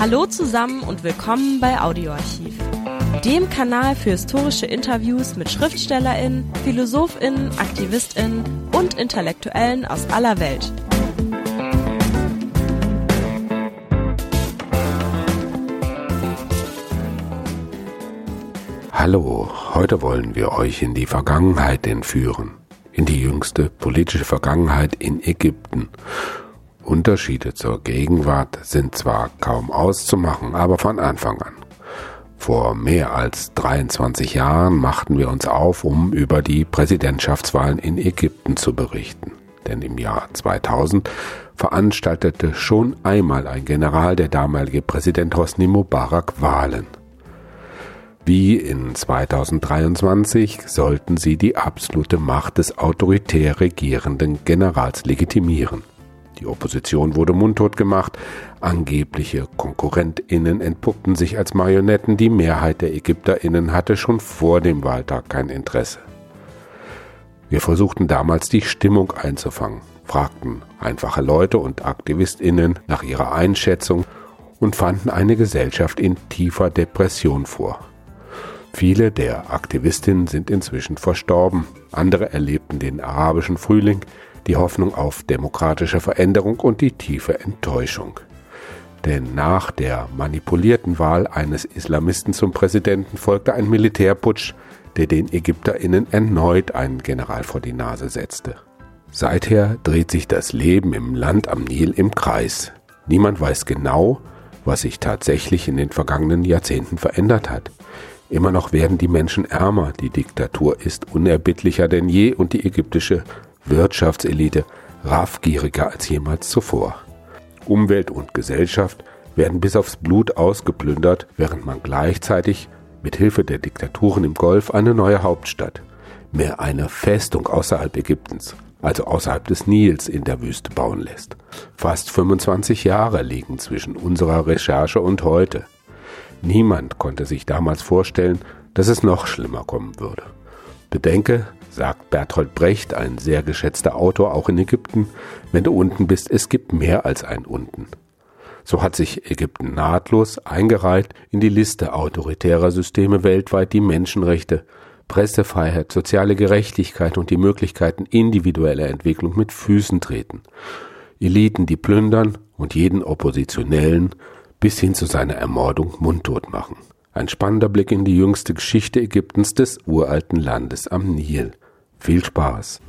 Hallo zusammen und willkommen bei Audioarchiv, dem Kanal für historische Interviews mit Schriftstellerinnen, Philosophinnen, Aktivistinnen und Intellektuellen aus aller Welt. Hallo, heute wollen wir euch in die Vergangenheit entführen, in die jüngste politische Vergangenheit in Ägypten Unterschiede zur Gegenwart sind zwar kaum auszumachen, aber von Anfang an. Vor mehr als 23 Jahren machten wir uns auf, um über die Präsidentschaftswahlen in Ägypten zu berichten. Denn im Jahr 2000 veranstaltete schon einmal ein General, der damalige Präsident Hosni Mubarak, Wahlen. Wie in 2023 sollten sie die absolute Macht des autoritär regierenden Generals legitimieren. Die Opposition wurde mundtot gemacht, angebliche KonkurrentInnen entpuppten sich als Marionetten, die Mehrheit der ÄgypterInnen hatte schon vor dem Wahltag kein Interesse. Wir versuchten damals die Stimmung einzufangen, fragten einfache Leute und AktivistInnen nach ihrer Einschätzung und fanden eine Gesellschaft in tiefer Depression vor. Viele der Aktivistinnen sind inzwischen verstorben, andere erlebten den arabischen Frühling, die Hoffnung auf demokratische Veränderung und die tiefe Enttäuschung. Denn nach der manipulierten Wahl eines Islamisten zum Präsidenten folgte ein Militärputsch, der den Ägypterinnen erneut einen General vor die Nase setzte. Seither dreht sich das Leben im Land am Nil im Kreis. Niemand weiß genau, was sich tatsächlich in den vergangenen Jahrzehnten verändert hat. Immer noch werden die Menschen ärmer, die Diktatur ist unerbittlicher denn je und die ägyptische Wirtschaftselite raffgieriger als jemals zuvor. Umwelt und Gesellschaft werden bis aufs Blut ausgeplündert, während man gleichzeitig mit Hilfe der Diktaturen im Golf eine neue Hauptstadt, mehr eine Festung außerhalb Ägyptens, also außerhalb des Nils in der Wüste bauen lässt. Fast 25 Jahre liegen zwischen unserer Recherche und heute. Niemand konnte sich damals vorstellen, dass es noch schlimmer kommen würde. Bedenke, sagt Bertolt Brecht, ein sehr geschätzter Autor auch in Ägypten, wenn du unten bist, es gibt mehr als ein unten. So hat sich Ägypten nahtlos eingereiht in die Liste autoritärer Systeme weltweit, die Menschenrechte, Pressefreiheit, soziale Gerechtigkeit und die Möglichkeiten individueller Entwicklung mit Füßen treten. Eliten, die plündern und jeden Oppositionellen bis hin zu seiner Ermordung mundtot machen. Ein spannender Blick in die jüngste Geschichte Ägyptens des uralten Landes am Nil. Viel Spaß!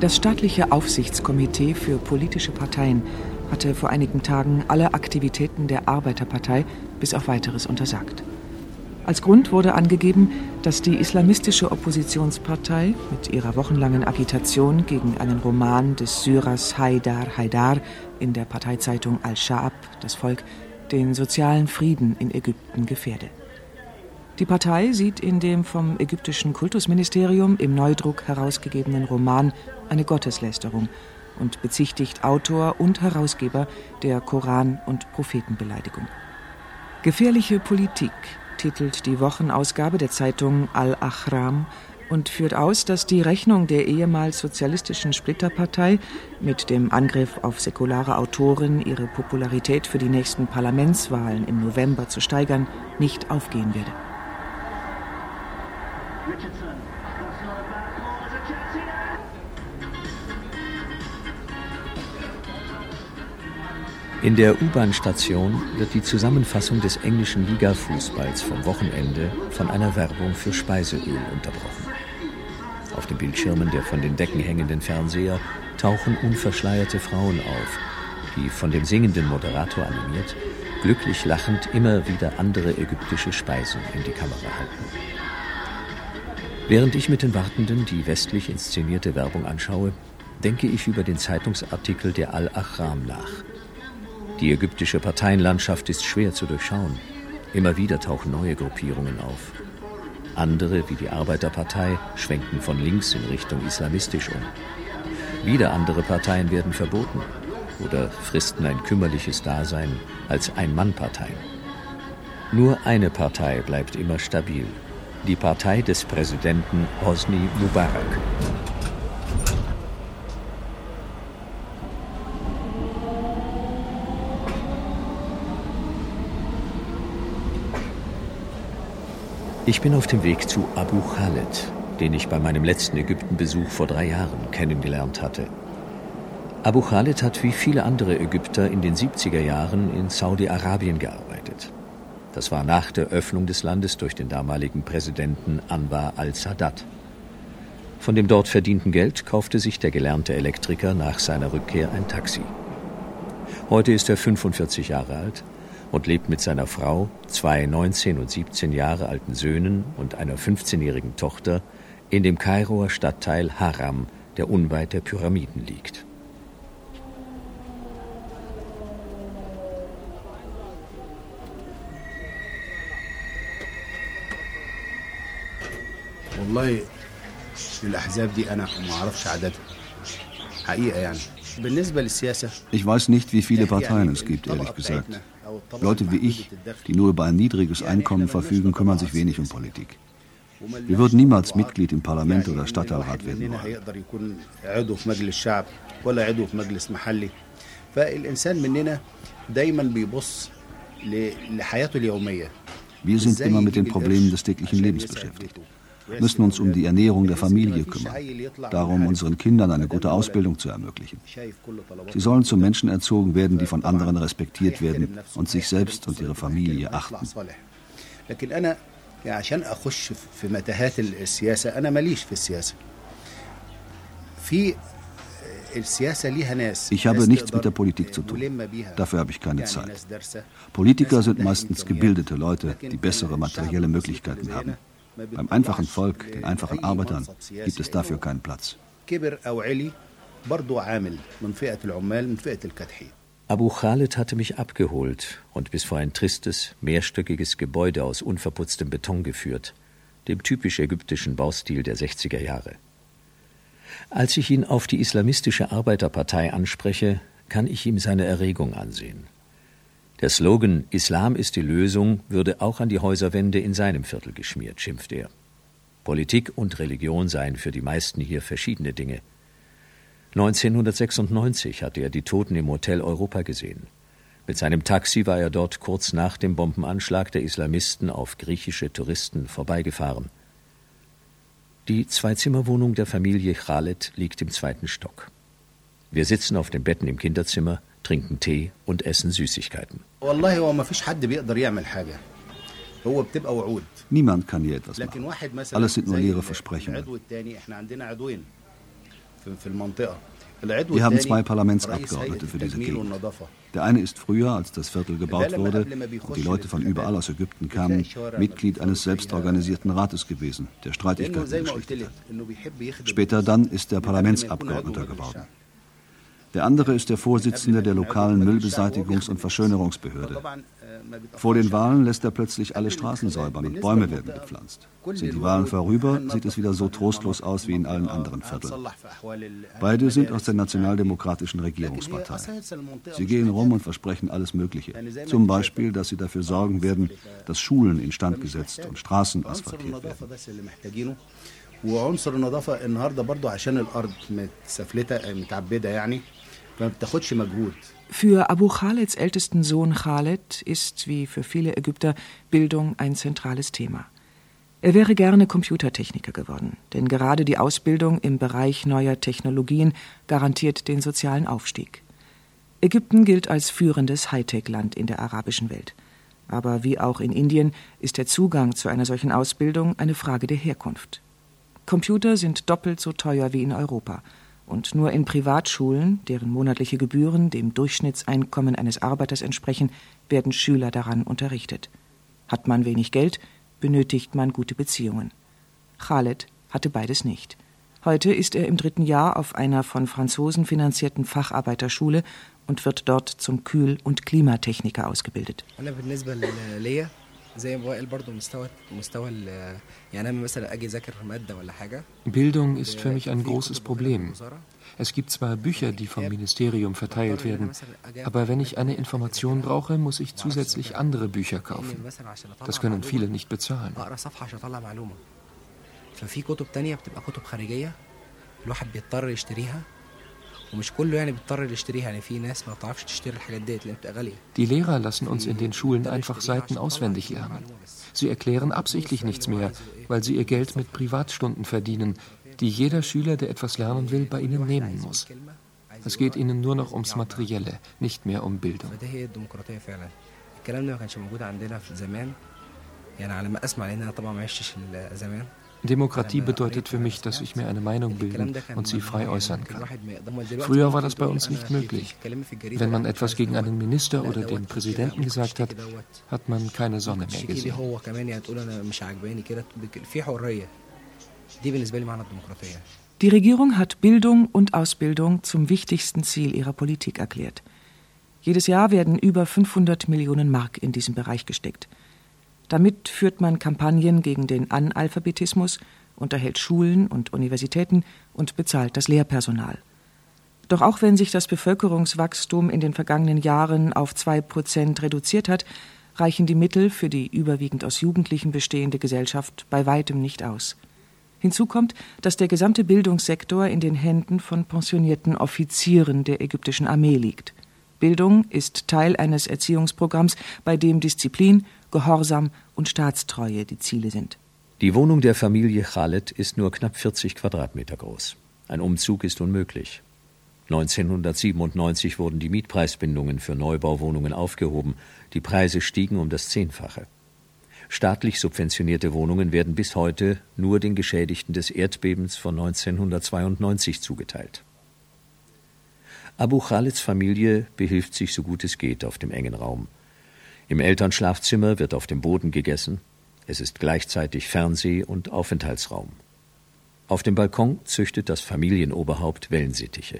Das staatliche Aufsichtskomitee für politische Parteien hatte vor einigen Tagen alle Aktivitäten der Arbeiterpartei bis auf weiteres untersagt. Als Grund wurde angegeben, dass die islamistische Oppositionspartei mit ihrer wochenlangen Agitation gegen einen Roman des Syrers Haidar Haidar in der Parteizeitung Al-Sha'ab, das Volk, den sozialen Frieden in Ägypten gefährde. Die Partei sieht in dem vom ägyptischen Kultusministerium im Neudruck herausgegebenen Roman eine Gotteslästerung und bezichtigt Autor und Herausgeber der Koran- und Prophetenbeleidigung. Gefährliche Politik titelt die Wochenausgabe der Zeitung Al-Ahram und führt aus, dass die Rechnung der ehemals sozialistischen Splitterpartei mit dem Angriff auf säkulare Autoren, ihre Popularität für die nächsten Parlamentswahlen im November zu steigern, nicht aufgehen werde. In der U-Bahn-Station wird die Zusammenfassung des englischen Liga-Fußballs vom Wochenende von einer Werbung für Speiseöl unterbrochen. Auf den Bildschirmen der von den Decken hängenden Fernseher tauchen unverschleierte Frauen auf, die von dem singenden Moderator animiert, glücklich lachend immer wieder andere ägyptische Speisen in die Kamera halten. Während ich mit den Wartenden die westlich inszenierte Werbung anschaue, denke ich über den Zeitungsartikel der Al-Ahram nach – die ägyptische Parteienlandschaft ist schwer zu durchschauen. Immer wieder tauchen neue Gruppierungen auf. Andere, wie die Arbeiterpartei, schwenken von links in Richtung islamistisch um. Wieder andere Parteien werden verboten oder fristen ein kümmerliches Dasein als Ein-Mann-Parteien. Nur eine Partei bleibt immer stabil, die Partei des Präsidenten Hosni Mubarak. Ich bin auf dem Weg zu Abu Khaled, den ich bei meinem letzten Ägyptenbesuch vor drei Jahren kennengelernt hatte. Abu Khaled hat wie viele andere Ägypter in den 70er Jahren in Saudi-Arabien gearbeitet. Das war nach der Öffnung des Landes durch den damaligen Präsidenten Anwar al-Sadat. Von dem dort verdienten Geld kaufte sich der gelernte Elektriker nach seiner Rückkehr ein Taxi. Heute ist er 45 Jahre alt und lebt mit seiner Frau, zwei 19 und 17 Jahre alten Söhnen und einer 15-jährigen Tochter in dem Kairoer Stadtteil Haram, der unweit der Pyramiden liegt. والله الأحزاب دي أنا ما أعرفش عددها حقيقة يعني Ich weiß nicht, wie viele Parteien es gibt, ehrlich gesagt. Leute wie ich, die nur über ein niedriges Einkommen verfügen, kümmern sich wenig um Politik. Wir würden niemals Mitglied im Parlament oder Stadtteilrat werden wollen. Wir sind immer mit den Problemen des täglichen Lebens beschäftigt müssen uns um die Ernährung der Familie kümmern, darum unseren Kindern eine gute Ausbildung zu ermöglichen. Sie sollen zu Menschen erzogen werden, die von anderen respektiert werden und sich selbst und ihre Familie achten. Ich habe nichts mit der Politik zu tun. Dafür habe ich keine Zeit. Politiker sind meistens gebildete Leute, die bessere materielle Möglichkeiten haben. Beim einfachen Volk, den einfachen Arbeitern, gibt es dafür keinen Platz. Abu Khalid hatte mich abgeholt und bis vor ein tristes, mehrstöckiges Gebäude aus unverputztem Beton geführt, dem typisch ägyptischen Baustil der 60er Jahre. Als ich ihn auf die islamistische Arbeiterpartei anspreche, kann ich ihm seine Erregung ansehen. Der Slogan Islam ist die Lösung würde auch an die Häuserwände in seinem Viertel geschmiert, schimpft er. Politik und Religion seien für die meisten hier verschiedene Dinge. 1996 hatte er die Toten im Hotel Europa gesehen. Mit seinem Taxi war er dort kurz nach dem Bombenanschlag der Islamisten auf griechische Touristen vorbeigefahren. Die Zweizimmerwohnung der Familie Khaled liegt im zweiten Stock. Wir sitzen auf den Betten im Kinderzimmer, trinken Tee und essen Süßigkeiten. Niemand kann hier etwas machen. Alles sind nur leere Versprechungen. Wir haben zwei Parlamentsabgeordnete für diese Gegend. Der eine ist früher, als das Viertel gebaut wurde und die Leute von überall aus Ägypten kamen, Mitglied eines selbstorganisierten Rates gewesen, der Streitigkeiten geschlichtet hat. Später dann ist er Parlamentsabgeordneter geworden. Der andere ist der Vorsitzende der lokalen Müllbeseitigungs- und Verschönerungsbehörde. Vor den Wahlen lässt er plötzlich alle Straßen säubern und Bäume werden gepflanzt. Sind die Wahlen vorüber, sieht es wieder so trostlos aus wie in allen anderen Vierteln. Beide sind aus der nationaldemokratischen Regierungspartei. Sie gehen rum und versprechen alles Mögliche. Zum Beispiel, dass sie dafür sorgen werden, dass Schulen instand gesetzt und Straßen asphaltiert werden. وعنصر النظافه النهارده برضو عشان الارض متسفلته متعبده يعني für Abu Khaleds ältesten Sohn Khaled ist, wie für viele Ägypter, Bildung ein zentrales Thema. Er wäre gerne Computertechniker geworden, denn gerade die Ausbildung im Bereich neuer Technologien garantiert den sozialen Aufstieg. Ägypten gilt als führendes Hightech-Land in der arabischen Welt. Aber wie auch in Indien ist der Zugang zu einer solchen Ausbildung eine Frage der Herkunft. Computer sind doppelt so teuer wie in Europa – und nur in Privatschulen, deren monatliche Gebühren dem Durchschnittseinkommen eines Arbeiters entsprechen, werden Schüler daran unterrichtet. Hat man wenig Geld, benötigt man gute Beziehungen. Khaled hatte beides nicht. Heute ist er im dritten Jahr auf einer von Franzosen finanzierten Facharbeiterschule und wird dort zum Kühl- und Klimatechniker ausgebildet. Bildung ist für mich ein großes Problem. Es gibt zwar Bücher, die vom Ministerium verteilt werden, aber wenn ich eine Information brauche, muss ich zusätzlich andere Bücher kaufen. Das können viele nicht bezahlen. ففي كتب تانية بتبقى كتب خارجية الواحد بيضطر يشتريها ومش كله يعني بيضطر يشتريها يعني في ناس ما بتعرفش تشتري الحاجات ديت لان بتبقى غاليه Die Lehrer lassen uns in den Schulen einfach Seiten auswendig lernen. Sie erklären absichtlich nichts mehr, weil sie ihr Geld mit Privatstunden verdienen, die jeder Schüler, der etwas lernen will, bei ihnen nehmen muss. Es geht ihnen nur noch ums Materielle, nicht mehr um Bildung. يعني على ما اسمع لان انا طبعا ما عشتش زمان Demokratie bedeutet für mich, dass ich mir eine Meinung bilden und sie frei äußern kann. Früher war das bei uns nicht möglich. Wenn man etwas gegen einen Minister oder den Präsidenten gesagt hat, hat man keine Sonne mehr gesehen. Die Regierung hat Bildung und Ausbildung zum wichtigsten Ziel ihrer Politik erklärt. Jedes Jahr werden über 500 Millionen Mark in diesen Bereich gesteckt. Damit führt man Kampagnen gegen den Analphabetismus, unterhält Schulen und Universitäten und bezahlt das Lehrpersonal. Doch auch wenn sich das Bevölkerungswachstum in den vergangenen Jahren auf zwei Prozent reduziert hat, reichen die Mittel für die überwiegend aus Jugendlichen bestehende Gesellschaft bei weitem nicht aus. Hinzu kommt, dass der gesamte Bildungssektor in den Händen von pensionierten Offizieren der ägyptischen Armee liegt. Bildung ist Teil eines Erziehungsprogramms, bei dem Disziplin, Gehorsam und Staatstreue die Ziele sind. Die Wohnung der Familie Khaled ist nur knapp 40 Quadratmeter groß. Ein Umzug ist unmöglich. 1997 wurden die Mietpreisbindungen für Neubauwohnungen aufgehoben. Die Preise stiegen um das Zehnfache. Staatlich subventionierte Wohnungen werden bis heute nur den Geschädigten des Erdbebens von 1992 zugeteilt. Abu Khaleds Familie behilft sich so gut es geht auf dem engen Raum. Im Elternschlafzimmer wird auf dem Boden gegessen. Es ist gleichzeitig Fernseh- und Aufenthaltsraum. Auf dem Balkon züchtet das Familienoberhaupt Wellensittiche.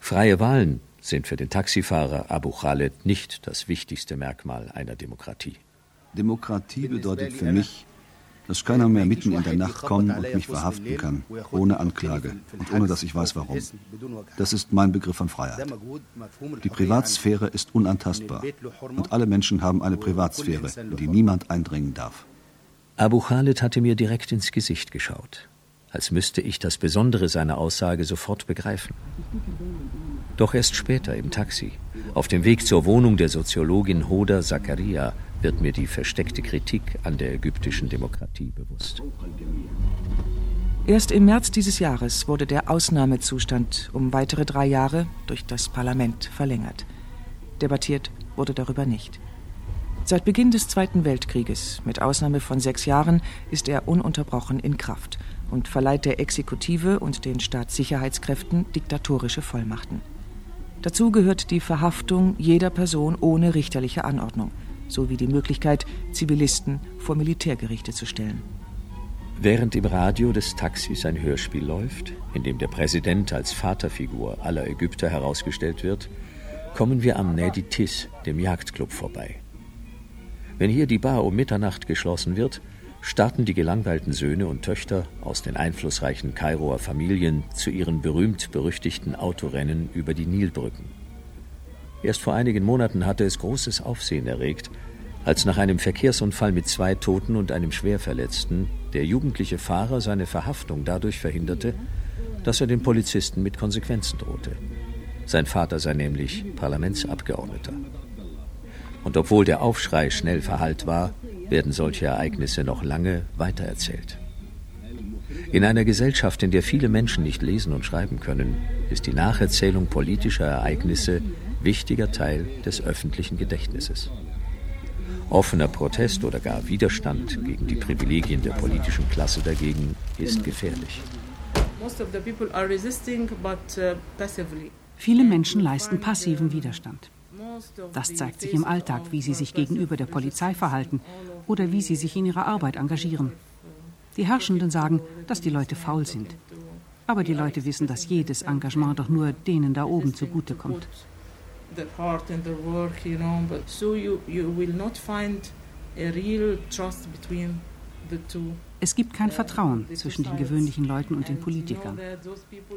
Freie Wahlen sind für den Taxifahrer Abu Khaled nicht das wichtigste Merkmal einer Demokratie. Demokratie bedeutet für mich, dass keiner mehr mitten in der Nacht kommen und mich verhaften kann, ohne Anklage und ohne dass ich weiß warum. Das ist mein Begriff von Freiheit. Die Privatsphäre ist unantastbar und alle Menschen haben eine Privatsphäre, in die niemand eindringen darf. Abu Khalid hatte mir direkt ins Gesicht geschaut, als müsste ich das Besondere seiner Aussage sofort begreifen. Doch erst später im Taxi, auf dem Weg zur Wohnung der Soziologin Hoda Zakaria, wird mir die versteckte Kritik an der ägyptischen Demokratie bewusst. Erst im März dieses Jahres wurde der Ausnahmezustand um weitere drei Jahre durch das Parlament verlängert. Debattiert wurde darüber nicht. Seit Beginn des Zweiten Weltkrieges, mit Ausnahme von sechs Jahren, ist er ununterbrochen in Kraft und verleiht der Exekutive und den Staatssicherheitskräften diktatorische Vollmachten. Dazu gehört die Verhaftung jeder Person ohne richterliche Anordnung sowie die Möglichkeit, Zivilisten vor Militärgerichte zu stellen. Während im Radio des Taxis ein Hörspiel läuft, in dem der Präsident als Vaterfigur aller Ägypter herausgestellt wird, kommen wir am Nedi Tis, dem Jagdclub, vorbei. Wenn hier die Bar um Mitternacht geschlossen wird, starten die gelangweilten Söhne und Töchter aus den einflussreichen Kairoer Familien zu ihren berühmt-berüchtigten Autorennen über die Nilbrücken. Erst vor einigen Monaten hatte es großes Aufsehen erregt, als nach einem Verkehrsunfall mit zwei Toten und einem Schwerverletzten der jugendliche Fahrer seine Verhaftung dadurch verhinderte, dass er den Polizisten mit Konsequenzen drohte. Sein Vater sei nämlich Parlamentsabgeordneter. Und obwohl der Aufschrei schnell verhallt war, werden solche Ereignisse noch lange weitererzählt. In einer Gesellschaft, in der viele Menschen nicht lesen und schreiben können, ist die Nacherzählung politischer Ereignisse wichtiger Teil des öffentlichen Gedächtnisses. Offener Protest oder gar Widerstand gegen die Privilegien der politischen Klasse dagegen ist gefährlich. Uh, Viele Menschen leisten passiven Widerstand. Das zeigt sich im Alltag, wie sie sich gegenüber der Polizei verhalten oder wie sie sich in ihrer Arbeit engagieren. Die Herrschenden sagen, dass die Leute faul sind. Aber die Leute wissen, dass jedes Engagement doch nur denen da oben zugutekommt. Their heart and their work, you know. But so you you will not find Es gibt kein Vertrauen zwischen den gewöhnlichen Leuten und den Politikern.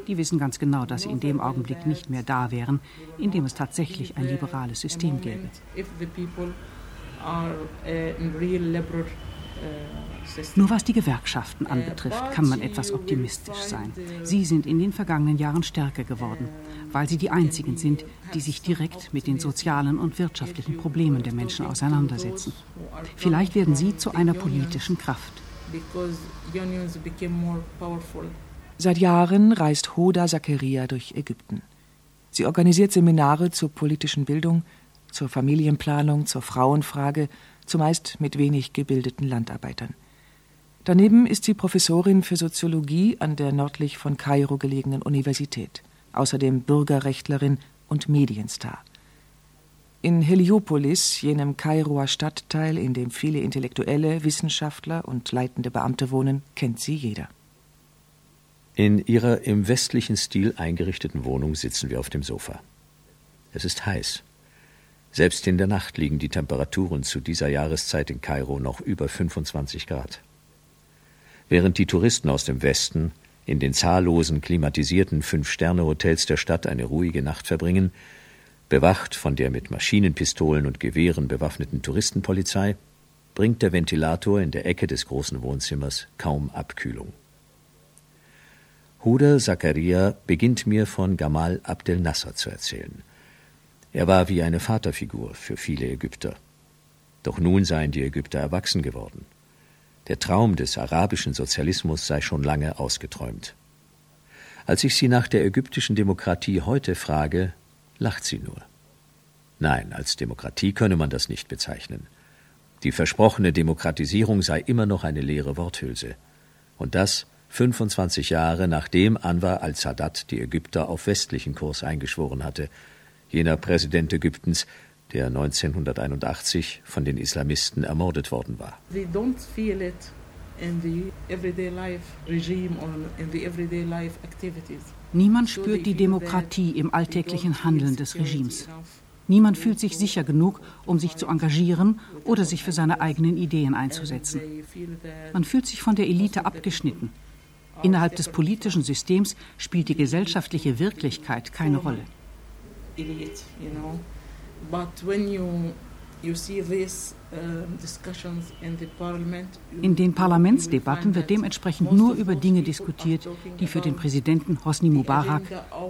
Die wissen ganz genau, dass sie in dem Augenblick nicht mehr da wären, in dem es tatsächlich ein liberales System gäbe. Nur was die Gewerkschaften anbetrifft, kann man etwas optimistisch sein. Sie sind in den vergangenen Jahren stärker geworden, weil sie die einzigen sind, die sich direkt mit den sozialen und wirtschaftlichen Problemen der Menschen auseinandersetzen. Vielleicht werden sie zu einer politischen Kraft. Seit Jahren reist Hoda Zakaria durch Ägypten. Sie organisiert Seminare zur politischen Bildung, zur Familienplanung, zur Frauenfrage, zumeist mit wenig gebildeten Landarbeitern. Daneben ist sie Professorin für Soziologie an der nördlich von Kairo gelegenen Universität, außerdem Bürgerrechtlerin und Medienstar. In Heliopolis, jenem Kairoer Stadtteil, in dem viele Intellektuelle, Wissenschaftler und leitende Beamte wohnen, kennt sie jeder. In ihrer im westlichen Stil eingerichteten Wohnung sitzen wir auf dem Sofa. Es ist heiß. Selbst in der Nacht liegen die Temperaturen zu dieser Jahreszeit in Kairo noch über 25 Grad. Während die Touristen aus dem Westen in den zahllosen klimatisierten Fünf-Sterne-Hotels der Stadt eine ruhige Nacht verbringen, bewacht von der mit Maschinenpistolen und Gewehren bewaffneten Touristenpolizei, bringt der Ventilator in der Ecke des großen Wohnzimmers kaum Abkühlung. Huda Zakaria beginnt mir von Gamal Abdel Nasser zu erzählen. Er war wie eine Vaterfigur für viele Ägypter. Doch nun seien die Ägypter erwachsen geworden. Der Traum des arabischen Sozialismus sei schon lange ausgeträumt. Als ich sie nach der ägyptischen Demokratie heute frage, lacht sie nur. Nein, als Demokratie könne man das nicht bezeichnen. Die versprochene Demokratisierung sei immer noch eine leere Worthülse. Und das 25 Jahre nachdem Anwar al-Sadat die Ägypter auf westlichen Kurs eingeschworen hatte, jener Präsident Ägyptens, der 1981 von den Islamisten ermordet worden war. Niemand spürt die Demokratie im alltäglichen Handeln des Regimes. Niemand fühlt sich sicher genug, um sich zu engagieren oder sich für seine eigenen Ideen einzusetzen. Man fühlt sich von der Elite abgeschnitten. Innerhalb des politischen Systems spielt die gesellschaftliche Wirklichkeit keine Rolle. In den Parlamentsdebatten wird dementsprechend nur über Dinge diskutiert, die für den Präsidenten Hosni Mubarak,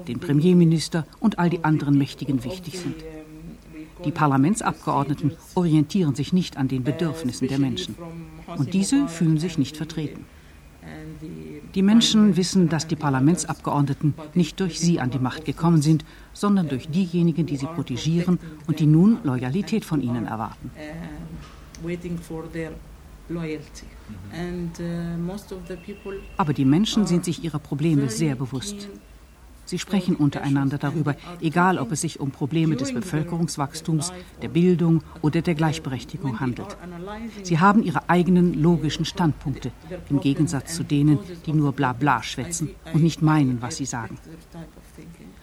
den Premierminister und all die anderen Mächtigen wichtig sind. Die Parlamentsabgeordneten orientieren sich nicht an den Bedürfnissen der Menschen. Und diese fühlen sich nicht vertreten. Die Menschen wissen, dass die Parlamentsabgeordneten nicht durch sie an die Macht gekommen sind, sondern durch diejenigen, die sie protegieren und die nun Loyalität von ihnen erwarten. Aber die Menschen sind sich ihrer Probleme sehr bewusst. Sie sprechen untereinander darüber, egal ob es sich um Probleme des Bevölkerungswachstums, der Bildung oder der Gleichberechtigung handelt. Sie haben ihre eigenen logischen Standpunkte, im Gegensatz zu denen, die nur Blabla schwätzen und nicht meinen, was sie sagen.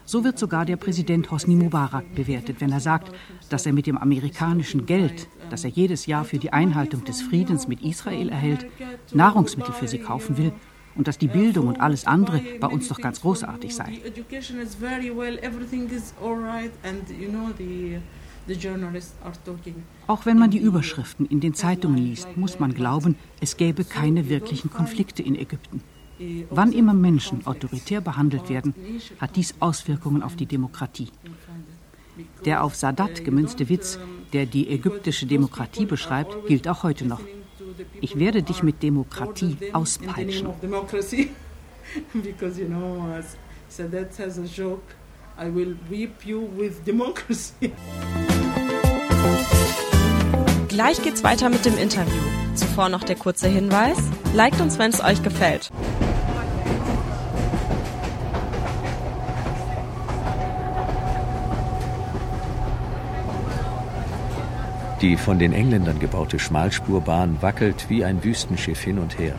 So wird sogar der Präsident Hosni Mubarak bewertet, wenn er sagt, dass er mit dem amerikanischen Geld, das er jedes Jahr für die Einhaltung des Friedens mit Israel erhält, Nahrungsmittel für sie kaufen will und dass die Bildung und alles andere bei uns doch ganz großartig sei. Auch wenn man die Überschriften in den Zeitungen liest, muss man glauben, es gäbe keine wirklichen Konflikte in Ägypten. Wann immer Menschen autoritär behandelt werden, hat dies Auswirkungen auf die Demokratie. Der auf Sadat gemünzte Witz, der die ägyptische Demokratie beschreibt, gilt auch heute noch. Ich werde dich mit Demokratie auspeitschen. Gleich geht's weiter mit dem Interview. Zuvor noch der kurze Hinweis. Liked uns, wenn es euch gefällt. Die von den Engländern gebaute Schmalspurbahn wackelt wie ein Wüstenschiff hin und her.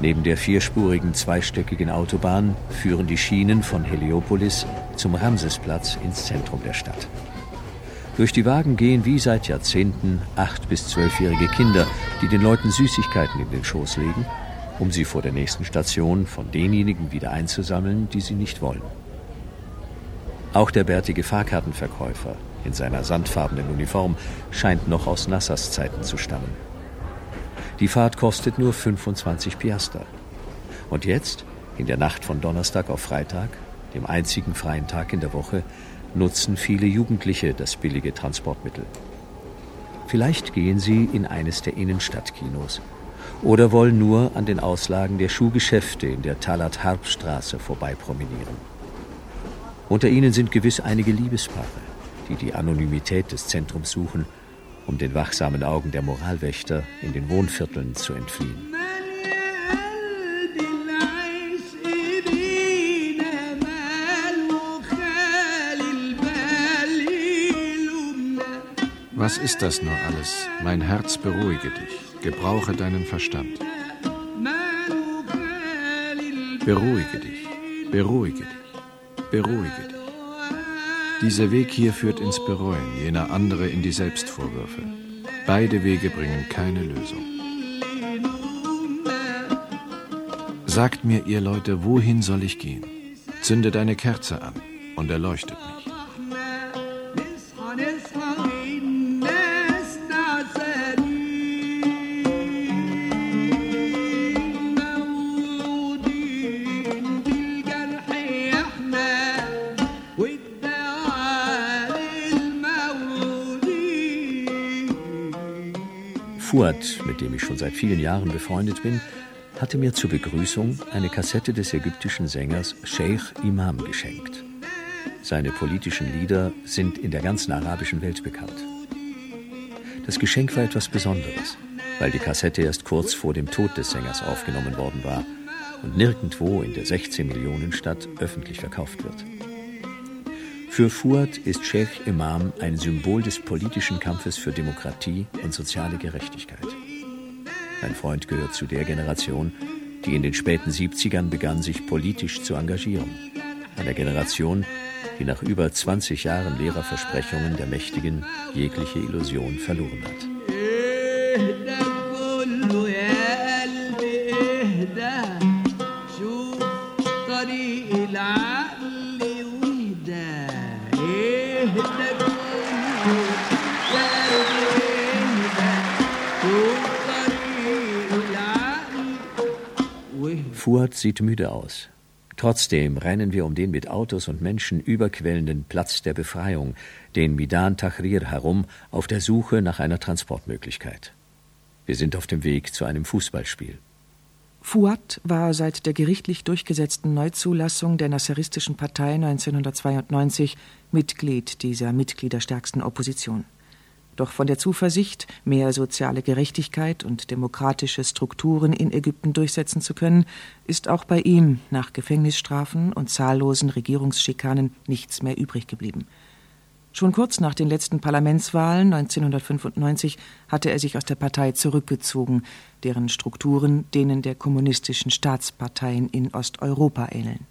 Neben der vierspurigen zweistöckigen Autobahn führen die Schienen von Heliopolis zum Ramsesplatz ins Zentrum der Stadt. Durch die Wagen gehen wie seit Jahrzehnten acht- bis zwölfjährige Kinder, die den Leuten Süßigkeiten in den Schoß legen, um sie vor der nächsten Station von denjenigen wieder einzusammeln, die sie nicht wollen. Auch der bärtige Fahrkartenverkäufer in seiner sandfarbenen Uniform scheint noch aus Nassers Zeiten zu stammen. Die Fahrt kostet nur 25 Piaster. Und jetzt, in der Nacht von Donnerstag auf Freitag, dem einzigen freien Tag in der Woche, nutzen viele Jugendliche das billige Transportmittel. Vielleicht gehen sie in eines der Innenstadtkinos oder wollen nur an den Auslagen der Schuhgeschäfte in der Talat Harb Straße vorbeipromenieren. Unter ihnen sind gewiss einige Liebespaare, die die Anonymität des Zentrums suchen, um den wachsamen Augen der Moralwächter in den Wohnvierteln zu entfliehen. Was ist das nur alles? Mein Herz beruhige dich, gebrauche deinen Verstand. Beruhige dich, beruhige dich, beruhige dich. Dieser Weg hier führt ins Bereuen, jener andere in die Selbstvorwürfe. Beide Wege bringen keine Lösung. Sagt mir, ihr Leute, wohin soll ich gehen? Zündet eine Kerze an und erleuchtet mich. Dem ich schon seit vielen Jahren befreundet bin, hatte mir zur Begrüßung eine Kassette des ägyptischen Sängers Sheikh Imam geschenkt. Seine politischen Lieder sind in der ganzen arabischen Welt bekannt. Das Geschenk war etwas Besonderes, weil die Kassette erst kurz vor dem Tod des Sängers aufgenommen worden war und nirgendwo in der 16 Millionen Stadt öffentlich verkauft wird. Für Fuad ist Sheikh Imam ein Symbol des politischen Kampfes für Demokratie und soziale Gerechtigkeit. Mein Freund gehört zu der Generation, die in den späten 70ern begann, sich politisch zu engagieren. Einer Generation, die nach über 20 Jahren leerer Versprechungen der Mächtigen jegliche Illusion verloren hat. Fuad sieht müde aus. Trotzdem rennen wir um den mit Autos und Menschen überquellenden Platz der Befreiung, den Midan Tahrir, herum, auf der Suche nach einer Transportmöglichkeit. Wir sind auf dem Weg zu einem Fußballspiel. Fuad war seit der gerichtlich durchgesetzten Neuzulassung der Nasseristischen Partei 1992 Mitglied dieser mitgliederstärksten Opposition. Doch von der Zuversicht, mehr soziale Gerechtigkeit und demokratische Strukturen in Ägypten durchsetzen zu können, ist auch bei ihm nach Gefängnisstrafen und zahllosen Regierungsschikanen nichts mehr übrig geblieben. Schon kurz nach den letzten Parlamentswahlen 1995 hatte er sich aus der Partei zurückgezogen, deren Strukturen denen der kommunistischen Staatsparteien in Osteuropa ähneln.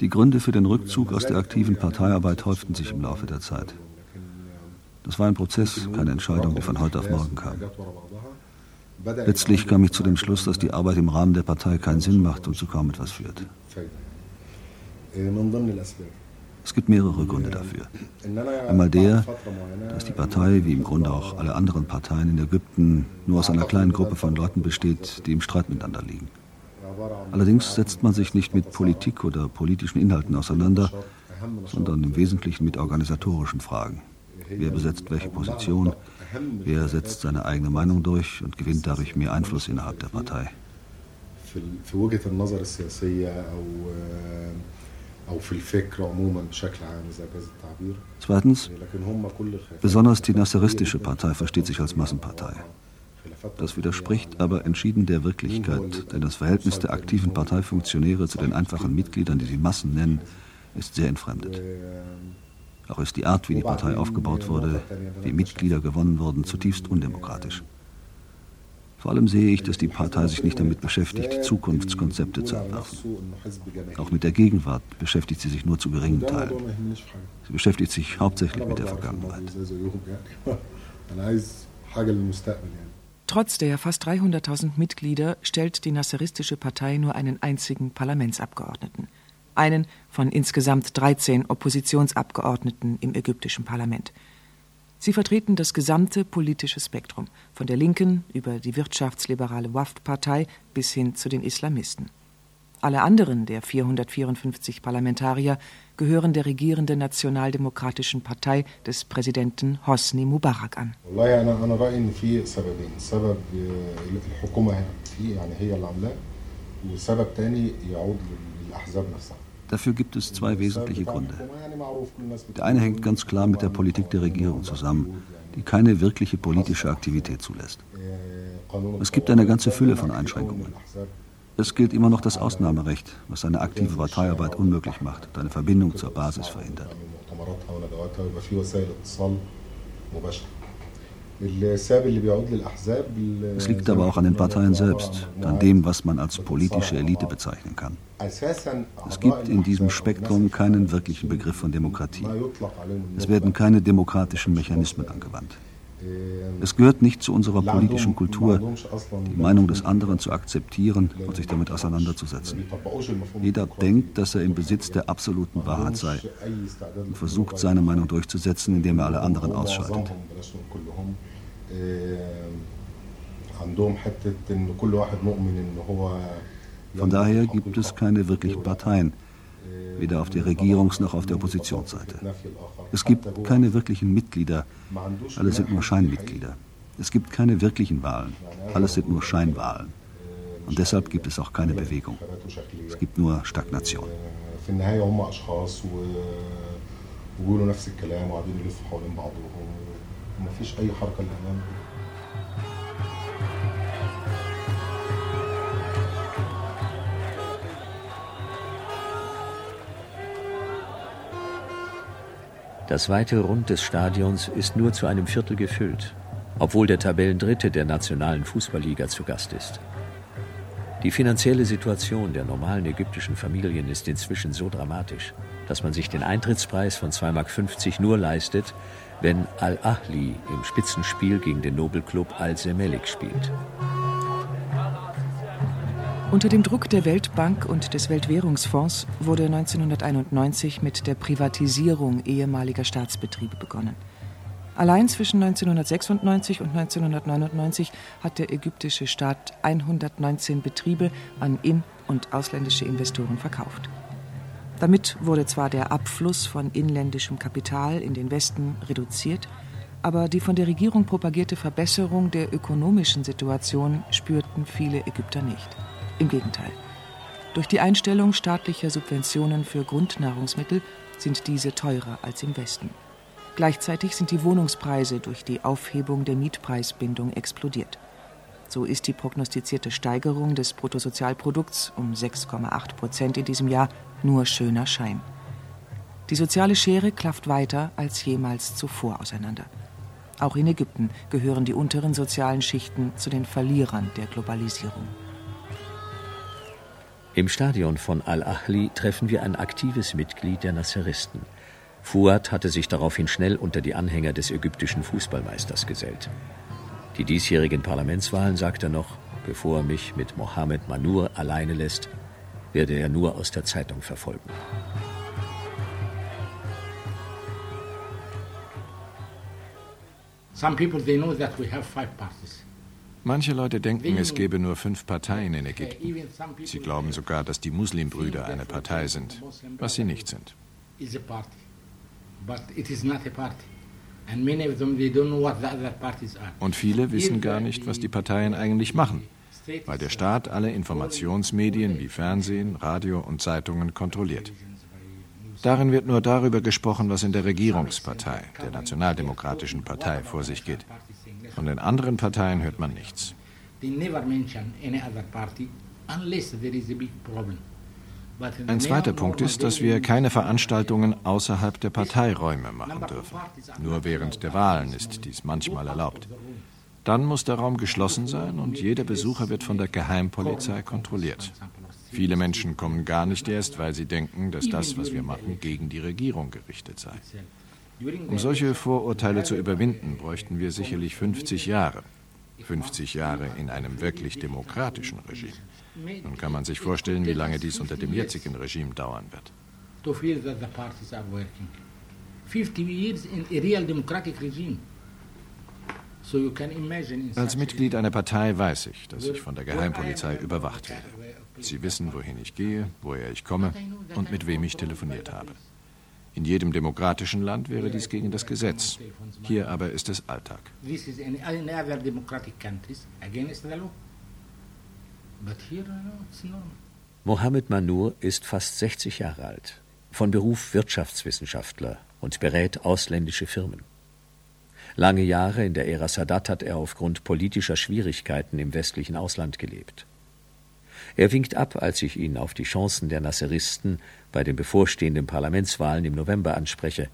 Die Gründe für den Rückzug aus der aktiven Parteiarbeit häuften sich im Laufe der Zeit. Das war ein Prozess, keine Entscheidung, die von heute auf morgen kam. Letztlich kam ich zu dem Schluss, dass die Arbeit im Rahmen der Partei keinen Sinn macht und zu kaum etwas führt. Es gibt mehrere Gründe dafür. Einmal der, dass die Partei, wie im Grunde auch alle anderen Parteien in Ägypten, nur aus einer kleinen Gruppe von Leuten besteht, die im Streit miteinander liegen. Allerdings setzt man sich nicht mit Politik oder politischen Inhalten auseinander, sondern im Wesentlichen mit organisatorischen Fragen. Wer besetzt welche Position? Wer setzt seine eigene Meinung durch und gewinnt dadurch mehr Einfluss innerhalb der Partei? Zweitens, besonders die Nasseristische Partei versteht sich als Massenpartei. Das widerspricht aber entschieden der Wirklichkeit, denn das Verhältnis der aktiven Parteifunktionäre zu den einfachen Mitgliedern, die sie Massen nennen, ist sehr entfremdet. Auch ist die Art, wie die Partei aufgebaut wurde, wie Mitglieder gewonnen wurden, zutiefst undemokratisch. Vor allem sehe ich, dass die Partei sich nicht damit beschäftigt, Zukunftskonzepte zu entwerfen. Auch mit der Gegenwart beschäftigt sie sich nur zu geringen Teilen. Sie beschäftigt sich hauptsächlich mit der Vergangenheit. Trotz der fast 300.000 Mitglieder stellt die Nasseristische Partei nur einen einzigen Parlamentsabgeordneten. Einen von insgesamt 13 Oppositionsabgeordneten im ägyptischen Parlament. Sie vertreten das gesamte politische Spektrum, von der Linken über die wirtschaftsliberale WAFT-Partei bis hin zu den Islamisten. Alle anderen der 454 Parlamentarier gehören der regierenden Nationaldemokratischen Partei des Präsidenten Hosni Mubarak an. Dafür gibt es zwei wesentliche Gründe. Der eine hängt ganz klar mit der Politik der Regierung zusammen, die keine wirkliche politische Aktivität zulässt. Es gibt eine ganze Fülle von Einschränkungen. Es gilt immer noch das Ausnahmerecht, was eine aktive Parteiarbeit unmöglich macht und eine Verbindung zur Basis verhindert. Es liegt aber auch an den Parteien selbst, an dem, was man als politische Elite bezeichnen kann. Es gibt in diesem Spektrum keinen wirklichen Begriff von Demokratie. Es werden keine demokratischen Mechanismen angewandt. Es gehört nicht zu unserer politischen Kultur, die Meinung des anderen zu akzeptieren und sich damit auseinanderzusetzen. Jeder denkt, dass er im Besitz der absoluten Wahrheit sei und versucht, seine Meinung durchzusetzen, indem er alle anderen ausschaltet. Von daher gibt es keine wirklichen Parteien, weder auf der Regierungs- noch auf der Oppositionsseite. Es gibt keine wirklichen Mitglieder, alle sind nur Scheinmitglieder. Es gibt keine wirklichen Wahlen, alles sind nur Scheinwahlen. Und deshalb gibt es auch keine Bewegung. Es gibt nur Stagnation. وبيقولوا نفس الكلام وقاعدين يلفوا حوالين بعضهم ومفيش اي حركه للامام Das weite Rund des Stadions ist nur zu einem Viertel gefüllt, obwohl der Tabellendritte der nationalen Fußballliga zu Gast ist. Die finanzielle Situation der normalen ägyptischen Familien ist inzwischen so dramatisch, dass man sich den Eintrittspreis von 2,50 Mark nur leistet, wenn Al-Ahli im Spitzenspiel gegen den Nobelclub Al-Semelik spielt. Unter dem Druck der Weltbank und des Weltwährungsfonds wurde 1991 mit der Privatisierung ehemaliger Staatsbetriebe begonnen. Allein zwischen 1996 und 1999 hat der ägyptische Staat 119 Betriebe an in- und ausländische Investoren verkauft. Damit wurde zwar der Abfluss von inländischem Kapital in den Westen reduziert, aber die von der Regierung propagierte Verbesserung der ökonomischen Situation spürten viele Ägypter nicht. Im Gegenteil. Durch die Einstellung staatlicher Subventionen für Grundnahrungsmittel sind diese teurer als im Westen. Gleichzeitig sind die Wohnungspreise durch die Aufhebung der Mietpreisbindung explodiert. So ist die prognostizierte Steigerung des Bruttosozialprodukts um 6,8 Prozent in diesem Jahr nur schöner Schein. Die soziale Schere klafft weiter als jemals zuvor auseinander. Auch in Ägypten gehören die unteren sozialen Schichten zu den Verlierern der Globalisierung. Im Stadion von Al-Ahli treffen wir ein aktives Mitglied der Nasseristen. Fuad hatte sich daraufhin schnell unter die Anhänger des ägyptischen Fußballmeisters gesellt. Die diesjährigen Parlamentswahlen, sagt er noch, bevor er mich mit Mohammed Manur alleine lässt, werde er nur aus der Zeitung verfolgen. Some people they know that we have five parties. Manche Leute denken, es gebe nur fünf Parteien in Ägypten. Sie glauben sogar, dass die Muslimbrüder eine Partei sind, was sie nicht sind. Und viele wissen gar nicht, was die Parteien eigentlich machen, weil der Staat alle Informationsmedien wie Fernsehen, Radio und Zeitungen kontrolliert. Darin wird nur darüber gesprochen, was in der Regierungspartei, der Nationaldemokratischen Partei, vor sich geht. Von den anderen Parteien hört man nichts. Ein zweiter Punkt ist, dass wir keine Veranstaltungen außerhalb der Parteiräume machen dürfen. Nur während der Wahlen ist dies manchmal erlaubt. Dann muss der Raum geschlossen sein und jeder Besucher wird von der Geheimpolizei kontrolliert. Viele Menschen kommen gar nicht erst, weil sie denken, dass das, was wir machen, gegen die Regierung gerichtet sei. Um solche Vorurteile zu überwinden, bräuchten wir sicherlich 50 Jahre. 50 Jahre in einem wirklich demokratischen Regime. Nun kann man sich vorstellen, wie lange dies unter dem jetzigen Regime dauern wird. 50 years in a real democratic regime. Als Mitglied einer Partei weiß ich, dass ich von der Geheimpolizei überwacht werde. Sie wissen, wohin ich gehe, woher ich komme und mit wem ich telefoniert habe. In jedem demokratischen Land wäre dies gegen das Gesetz. Hier aber ist es Alltag. Mohammed Manur ist fast 60 Jahre alt, von Beruf Wirtschaftswissenschaftler und berät ausländische Firmen. Lange Jahre in der Ära Sadat hat er aufgrund politischer Schwierigkeiten im westlichen Ausland gelebt. Er winkt ab, als ich ihn auf die Chancen der Nasseristen bei den bevorstehenden Parlamentswahlen im November anspreche.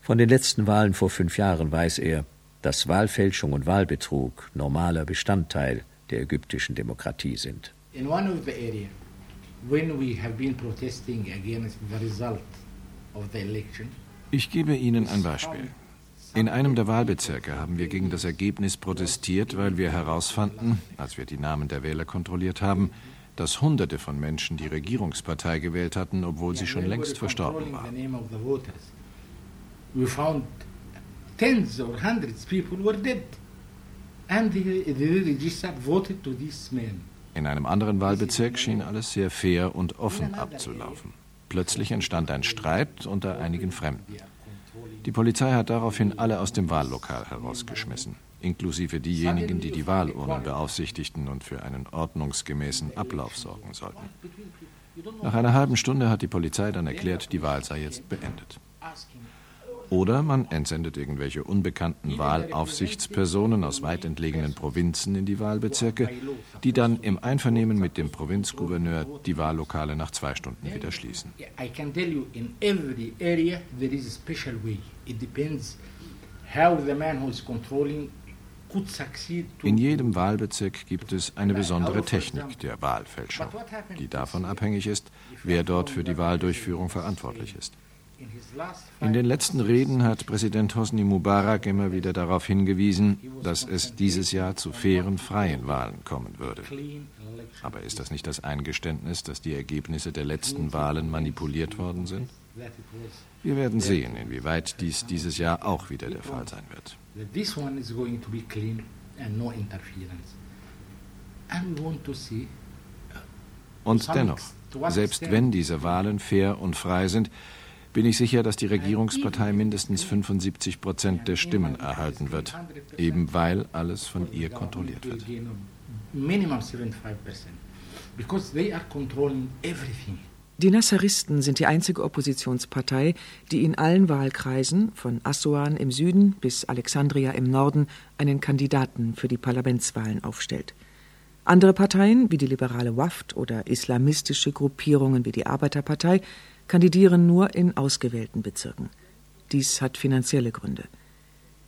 Von den letzten Wahlen vor fünf Jahren weiß er, dass Wahlfälschung und Wahlbetrug normaler Bestandteil der ägyptischen Demokratie sind. In one of the area, when we have been protesting against the result of the election, ich gebe Ihnen ein Beispiel. In einem der Wahlbezirke haben wir gegen das Ergebnis protestiert, weil wir herausfanden, als wir die Namen der Wähler kontrolliert haben, dass Hunderte von Menschen die Regierungspartei gewählt hatten, obwohl sie schon längst verstorben war. In einem anderen Wahlbezirk schien alles sehr fair und offen abzulaufen. Plötzlich entstand ein Streit unter einigen Fremden. Die Polizei hat daraufhin alle aus dem Wahllokal herausgeschmissen, inklusive diejenigen, die die Wahlurnen beaufsichtigten und für einen ordnungsgemäßen Ablauf sorgen sollten. Nach einer halben Stunde hat die Polizei dann erklärt, die Wahl sei jetzt beendet. Oder man entsendet irgendwelche unbekannten Wahlaufsichtspersonen aus weit entlegenen Provinzen in die Wahlbezirke, die dann im Einvernehmen mit dem Provinzgouverneur die Wahllokale nach zwei Stunden wieder schließen. In jedem Wahlbezirk gibt es eine besondere Technik der Wahlfälschung, die davon abhängig ist, wer dort für die Wahldurchführung verantwortlich ist. In den letzten Reden hat Präsident Hosni Mubarak immer wieder darauf hingewiesen, dass es dieses Jahr zu fairen, freien Wahlen kommen würde. Aber ist das nicht das Eingeständnis, dass die Ergebnisse der letzten Wahlen manipuliert worden sind? Wir werden sehen, inwieweit dies dieses Jahr auch wieder der Fall sein wird. Und dennoch, selbst wenn diese Wahlen fair und frei sind, bin ich sicher, dass die Regierungspartei mindestens 75 Prozent der Stimmen erhalten wird, eben weil alles von ihr kontrolliert wird. Die Nasseristen sind die einzige Oppositionspartei, die in allen Wahlkreisen, von Assuan im Süden bis Alexandria im Norden, einen Kandidaten für die Parlamentswahlen aufstellt. Andere Parteien, wie die liberale WAFT oder islamistische Gruppierungen wie die Arbeiterpartei, kandidieren nur in ausgewählten Bezirken. Dies hat finanzielle Gründe.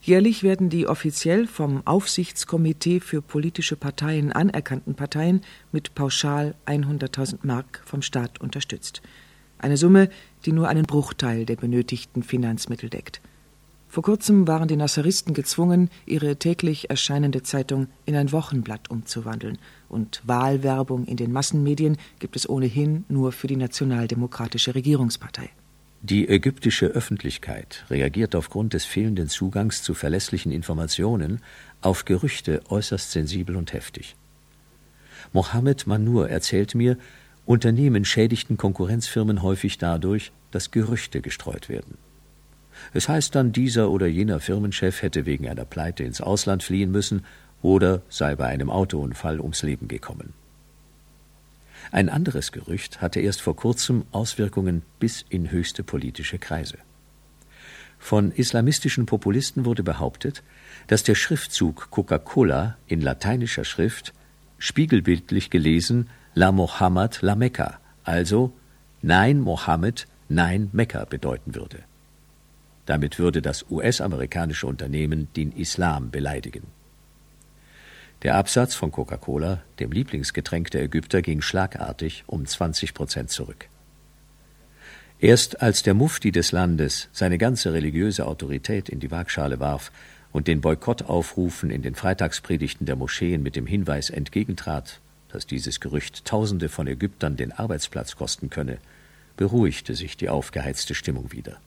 Jährlich werden die offiziell vom Aufsichtskomitee für politische Parteien anerkannten Parteien mit pauschal 100.000 Mark vom Staat unterstützt. Eine Summe, die nur einen Bruchteil der benötigten Finanzmittel deckt. Vor kurzem waren die Nasseristen gezwungen, ihre täglich erscheinende Zeitung in ein Wochenblatt umzuwandeln, und Wahlwerbung in den Massenmedien gibt es ohnehin nur für die nationaldemokratische Regierungspartei. Die ägyptische Öffentlichkeit reagiert aufgrund des fehlenden Zugangs zu verlässlichen Informationen auf Gerüchte äußerst sensibel und heftig. Mohammed Manur erzählt mir, Unternehmen schädigten Konkurrenzfirmen häufig dadurch, dass Gerüchte gestreut werden. Es heißt dann, dieser oder jener Firmenchef hätte wegen einer Pleite ins Ausland fliehen müssen oder sei bei einem Autounfall ums Leben gekommen. Ein anderes Gerücht hatte erst vor kurzem Auswirkungen bis in höchste politische Kreise. Von islamistischen Populisten wurde behauptet, dass der Schriftzug Coca-Cola in lateinischer Schrift spiegelbildlich gelesen La Mohammed la Mekka, also Nein Mohammed, Nein Mekka bedeuten würde. Damit würde das US-amerikanische Unternehmen den Islam beleidigen. Der Absatz von Coca-Cola, dem Lieblingsgetränk der Ägypter, ging schlagartig um 20 Prozent zurück. Erst als der Mufti des Landes seine ganze religiöse Autorität in die Waagschale warf und den Boykottaufrufen in den Freitagspredigten der Moscheen mit dem Hinweis entgegentrat, dass dieses Gerücht Tausende von Ägyptern den Arbeitsplatz kosten könne, beruhigte sich die aufgeheizte Stimmung wieder.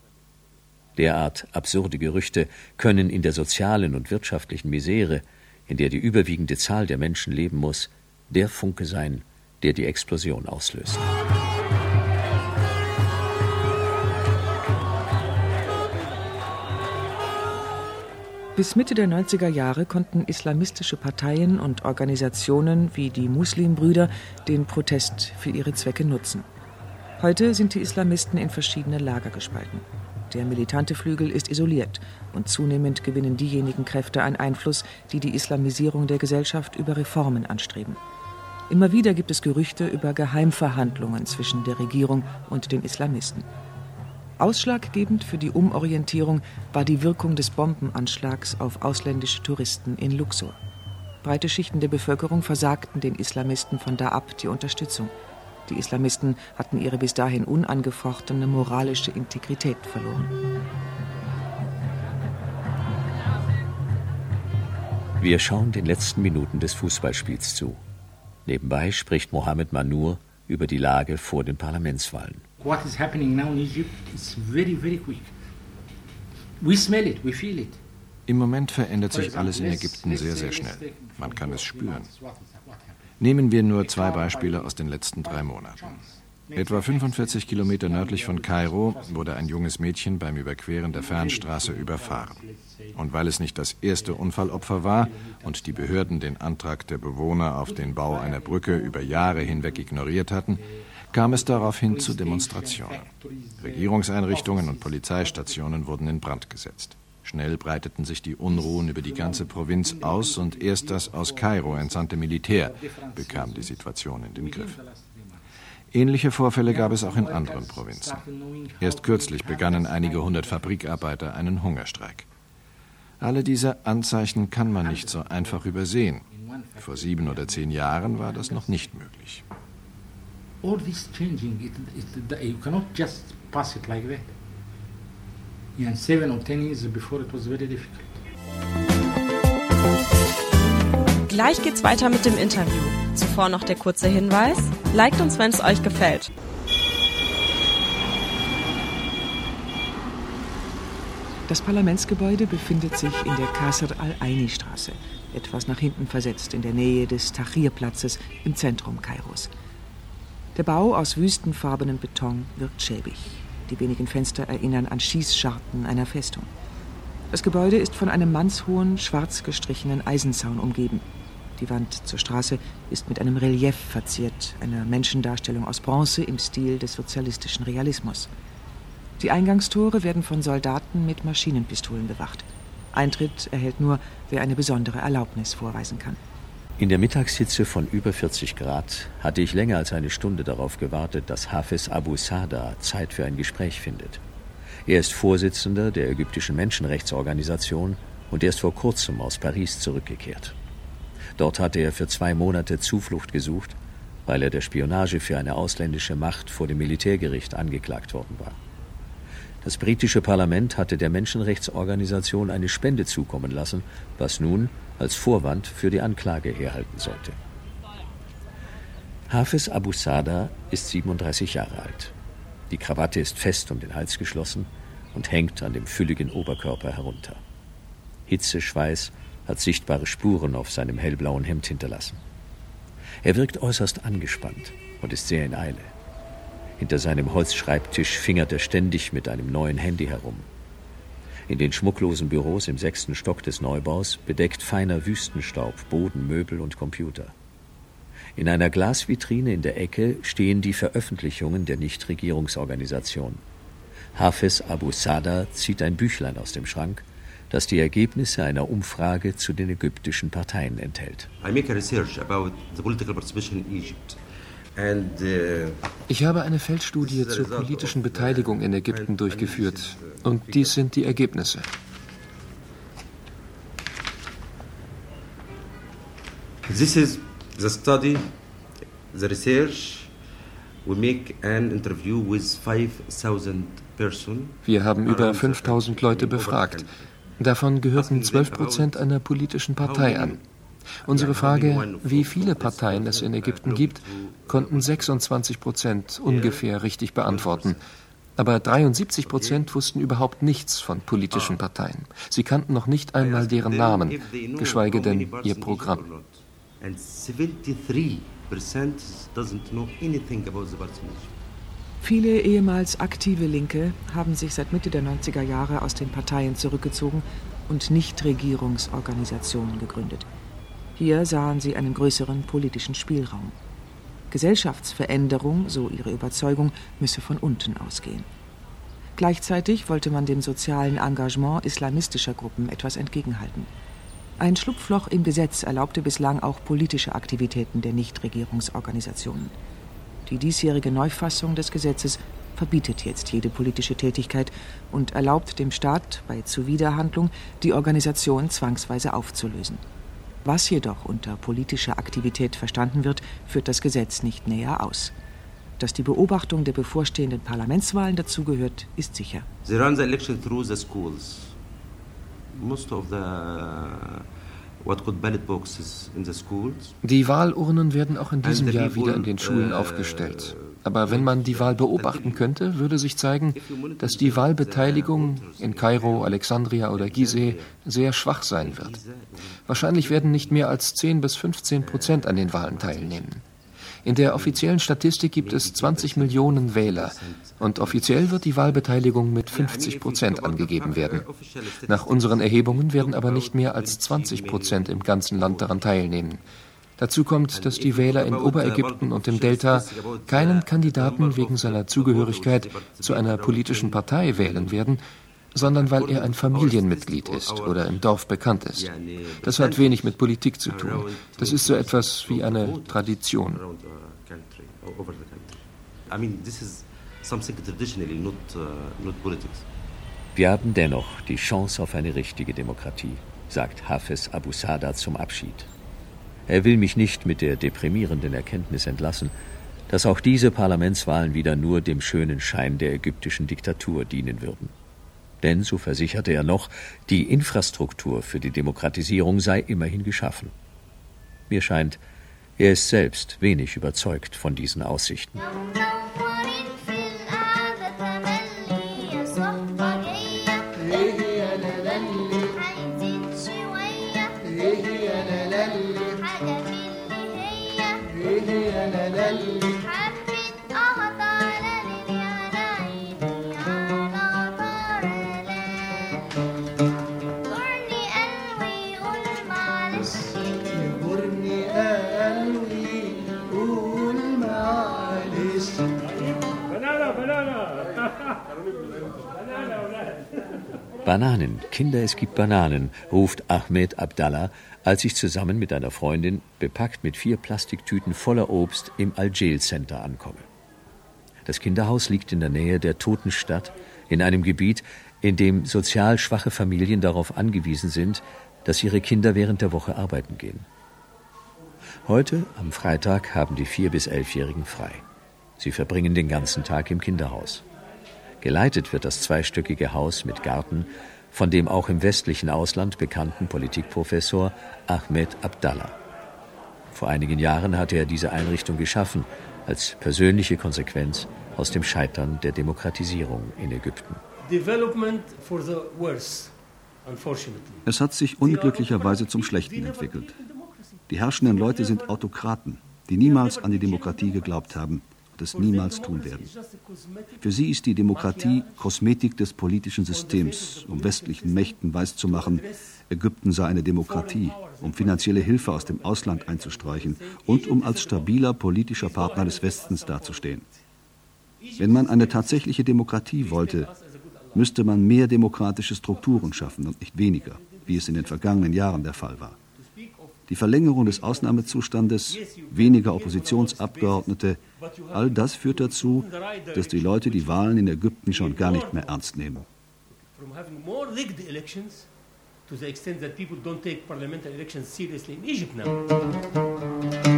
Derart absurde Gerüchte können in der sozialen und wirtschaftlichen Misere, in der die überwiegende Zahl der Menschen leben muss, der Funke sein, der die Explosion auslöst. Bis Mitte der 90er Jahre konnten islamistische Parteien und Organisationen wie die Muslimbrüder den Protest für ihre Zwecke nutzen. Heute sind die Islamisten in verschiedene Lager gespalten. Der militante Flügel ist isoliert und zunehmend gewinnen diejenigen Kräfte an Einfluss, die die Islamisierung der Gesellschaft über Reformen anstreben. Immer wieder gibt es Gerüchte über Geheimverhandlungen zwischen der Regierung und den Islamisten. Ausschlaggebend für die Umorientierung war die Wirkung des Bombenanschlags auf ausländische Touristen in Luxor. Breite Schichten der Bevölkerung versagten den Islamisten von da ab die Unterstützung. Die Islamisten hatten ihre bis dahin unangefochtene moralische Integrität verloren. Wir schauen den letzten Minuten des Fußballspiels zu. Nebenbei spricht Mohammed Manur über die Lage vor den Parlamentswahlen. What is happening now in Egypt is very, very quick. We smell it, we feel it. Im Moment verändert sich alles in Ägypten sehr, sehr schnell. Man kann es spüren. Nehmen wir nur zwei Beispiele aus den letzten drei Monaten. Etwa 45 Kilometer nördlich von Kairo wurde ein junges Mädchen beim Überqueren der Fernstraße überfahren. Und weil es nicht das erste Unfallopfer war und die Behörden den Antrag der Bewohner auf den Bau einer Brücke über Jahre hinweg ignoriert hatten, kam es daraufhin zu Demonstrationen. Regierungseinrichtungen und Polizeistationen wurden in Brand gesetzt. Schnell breiteten sich die Unruhen über die ganze Provinz aus und erst das aus Kairo entsandte Militär bekam die Situation in den Griff. Ähnliche Vorfälle gab es auch in anderen Provinzen. Erst kürzlich begannen einige hundert Fabrikarbeiter einen Hungerstreik. Alle diese Anzeichen kann man nicht so einfach übersehen. Vor sieben oder zehn Jahren war das noch nicht möglich. All this changing, it, it, you cannot just pass it like that. Yeah, seven or ten years before it was very difficult. Gleich geht's weiter mit dem Interview. Zuvor noch der kurze Hinweis. Liked uns, wenn es euch gefällt. Das Parlamentsgebäude befindet sich in der Qasr al-Aini-Straße, etwas nach hinten versetzt in der Nähe des Tahrir-Platzes im Zentrum Kairos. Der Bau aus wüstenfarbenem Beton wirkt schäbig. Die wenigen Fenster erinnern an Schießscharten einer Festung. Das Gebäude ist von einem mannshohen, schwarz gestrichenen Eisenzaun umgeben. Die Wand zur Straße ist mit einem Relief verziert, einer Menschendarstellung aus Bronze im Stil des sozialistischen Realismus. Die Eingangstore werden von Soldaten mit Maschinenpistolen bewacht. Eintritt erhält nur, wer eine besondere Erlaubnis vorweisen kann. In der Mittagshitze von über 40 Grad hatte ich länger als eine Stunde darauf gewartet, dass Hafiz Abu Sada Zeit für ein Gespräch findet. Er ist Vorsitzender der ägyptischen Menschenrechtsorganisation und erst vor kurzem aus Paris zurückgekehrt. Dort hatte er für zwei Monate Zuflucht gesucht, weil er der Spionage für eine ausländische Macht vor dem Militärgericht angeklagt worden war. Das britische Parlament hatte der Menschenrechtsorganisation eine Spende zukommen lassen, was nun als Vorwand für die Anklage herhalten sollte. Hafiz Abu Sada ist 37 Jahre alt. Die Krawatte ist fest um den Hals geschlossen und hängt an dem fülligen Oberkörper herunter. Hitzeschweiß hat sichtbare Spuren auf seinem hellblauen Hemd hinterlassen. Er wirkt äußerst angespannt und ist sehr in Eile. Hinter seinem Holzschreibtisch fingert er ständig mit einem neuen Handy herum. In den schmucklosen Büros im sechsten Stock des Neubaus bedeckt feiner Wüstenstaub Boden, Möbel und Computer. In einer Glasvitrine in der Ecke stehen die Veröffentlichungen der Nichtregierungsorganisation. Hafiz Abu Sada zieht ein Büchlein aus dem Schrank, das die Ergebnisse einer Umfrage zu den ägyptischen Parteien enthält. I make a research about the political participation in Egypt. Uh, ich habe eine Feldstudie zur politischen Beteiligung in Ägypten durchgeführt und dies sind die Ergebnisse. This is the study, the research. We make an interview with 5000 wir haben über 5000 Leute befragt. Davon gehörten 12 Prozent einer politischen Partei an. Unsere Frage, wie viele Parteien es in Ägypten gibt, konnten 26 Prozent ungefähr richtig beantworten. Aber 73 Prozent wussten überhaupt nichts von politischen Parteien. Sie kannten noch nicht einmal deren Namen, geschweige denn ihr Programm. And 73 doesn't know anything about the party Viele ehemals aktive Linke haben sich seit Mitte der 90er Jahre aus den Parteien zurückgezogen und Nichtregierungsorganisationen gegründet. Hier sahen sie einen größeren politischen Spielraum. Gesellschaftsveränderung, so ihre Überzeugung, müsse von unten ausgehen. Gleichzeitig wollte man dem sozialen Engagement islamistischer Gruppen etwas entgegenhalten. Ein Schlupfloch im Gesetz erlaubte bislang auch politische Aktivitäten der Nichtregierungsorganisationen. Die diesjährige Neufassung des Gesetzes verbietet jetzt jede politische Tätigkeit und erlaubt dem Staat bei Zuwiderhandlung, die Organisation zwangsweise aufzulösen. Was jedoch unter politischer Aktivität verstanden wird, führt das Gesetz nicht näher aus. Dass die Beobachtung der bevorstehenden Parlamentswahlen dazugehört, ist sicher. They run the election through the schools. Most of the die Wahlurnen werden auch in diesem Jahr wieder in den Schulen uh, aufgestellt. Aber wenn man die Wahl beobachten könnte, würde sich zeigen, dass die Wahlbeteiligung in Kairo, Alexandria oder Gizeh sehr schwach sein wird. Wahrscheinlich werden nicht mehr als 10 bis 15 Prozent an den Wahlen teilnehmen. In der offiziellen Statistik gibt es 20 Millionen Wähler und offiziell wird die Wahlbeteiligung mit 50 Prozent angegeben werden. Nach unseren Erhebungen werden aber nicht mehr als 20 Prozent im ganzen Land daran teilnehmen. Dazu kommt, dass die Wähler in Oberägypten und im Delta keinen Kandidaten wegen seiner Zugehörigkeit zu einer politischen Partei wählen werden, sondern weil er ein Familienmitglied ist oder im Dorf bekannt ist. Das hat wenig mit Politik zu tun. Das ist so etwas wie eine Tradition. Wir haben dennoch die Chance auf eine richtige Demokratie, sagt Hafez Abu Sada zum Abschied. Er will mich nicht mit der deprimierenden Erkenntnis entlassen, dass auch diese Parlamentswahlen wieder nur dem schönen Schein der ägyptischen Diktatur dienen würden. Denn, so versicherte er noch, die Infrastruktur für die Demokratisierung sei immerhin geschaffen. Mir scheint, er ist selbst wenig überzeugt von diesen Aussichten. Bananen, Kinder, es gibt Bananen, ruft Ahmed Abdallah, als ich zusammen mit einer Freundin, bepackt mit vier Plastiktüten voller Obst, im Al-Jail Center ankomme. Das Kinderhaus liegt in der Nähe der Totenstadt, in einem Gebiet, in dem sozial schwache Familien darauf angewiesen sind, dass ihre Kinder während der Woche arbeiten gehen. Heute, am Freitag, haben die vier bis elfjährigen frei. Sie verbringen den ganzen Tag im Kinderhaus. Geleitet wird das zweistöckige Haus mit Garten von dem auch im westlichen Ausland bekannten Politikprofessor Ahmed Abdallah. Vor einigen Jahren hatte er diese Einrichtung geschaffen, als persönliche Konsequenz aus dem Scheitern der Demokratisierung in Ägypten. Es hat sich unglücklicherweise zum Schlechten entwickelt. Die herrschenden Leute sind Autokraten, die niemals an die Demokratie geglaubt haben das niemals tun werden. Für sie ist die Demokratie Kosmetik des politischen Systems, um westlichen Mächten weiszumachen, Ägypten sei eine Demokratie, um finanzielle Hilfe aus dem Ausland einzustreichen und um als stabiler politischer Partner des Westens dazustehen. Wenn man eine tatsächliche Demokratie wollte, müsste man mehr demokratische Strukturen schaffen und nicht weniger, wie es in den vergangenen Jahren der Fall war. Die Verlängerung des Ausnahmezustandes, weniger Oppositionsabgeordnete, All das führt dazu, dass die Leute die Wahlen in Ägypten schon gar nicht mehr ernst nehmen. to the extent that people don't take parliamentary elections seriously in Egypt now.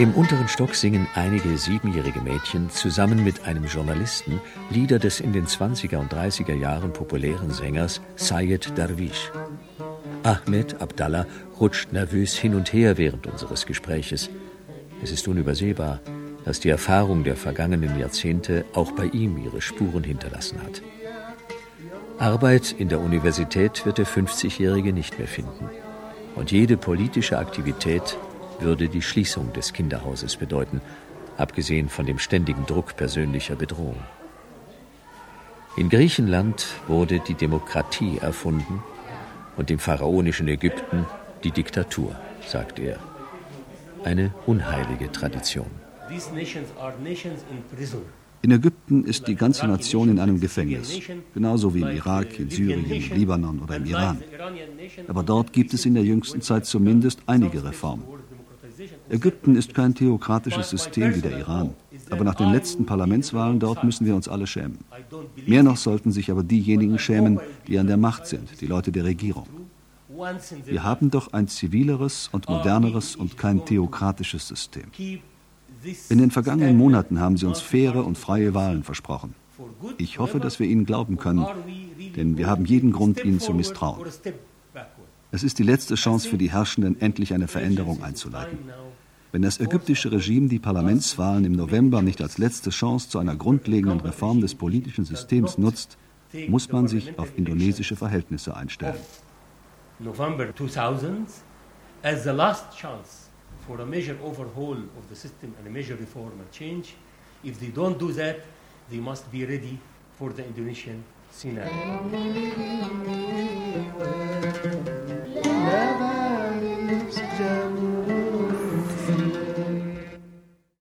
Im unteren Stock singen einige siebenjährige Mädchen zusammen mit einem Journalisten Lieder des in den 20er und 30er Jahren populären Sängers Sayed Darwish. Ahmed Abdallah rutscht nervös hin und her während unseres Gespräches. Es ist unübersehbar, dass die Erfahrung der vergangenen Jahrzehnte auch bei ihm ihre Spuren hinterlassen hat. Arbeit in der Universität wird der 50-Jährige nicht mehr finden. Und jede politische Aktivität würde die Schließung des Kinderhauses bedeuten, abgesehen von dem ständigen Druck persönlicher Bedrohung. In Griechenland wurde die Demokratie erfunden und im pharaonischen Ägypten die Diktatur, sagt er. Eine unheilige Tradition. In Ägypten ist die ganze Nation in einem Gefängnis, genauso wie im Irak, in Syrien, im Libanon oder im Iran. Aber dort gibt es in der jüngsten Zeit zumindest einige Reformen. Ägypten ist kein theokratisches System wie der Iran. Aber nach den letzten Parlamentswahlen dort müssen wir uns alle schämen. Mehr noch sollten sich aber diejenigen schämen, die an der Macht sind, die Leute der Regierung. Wir haben doch ein zivileres und moderneres und kein theokratisches System. In den vergangenen Monaten haben sie uns faire und freie Wahlen versprochen. Ich hoffe, dass wir ihnen glauben können, denn wir haben jeden Grund, ihnen zu misstrauen. Es ist die letzte Chance für die Herrschenden, endlich eine Veränderung einzuleiten. Wenn das ägyptische Regime die Parlamentswahlen im November nicht als letzte Chance zu einer grundlegenden Reform des politischen Systems nutzt, muss man sich auf indonesische Verhältnisse einstellen. November 2000 as the last chance for a major overhaul of the system and a major reform and change. If they don't do that, they must be ready for the Indonesian.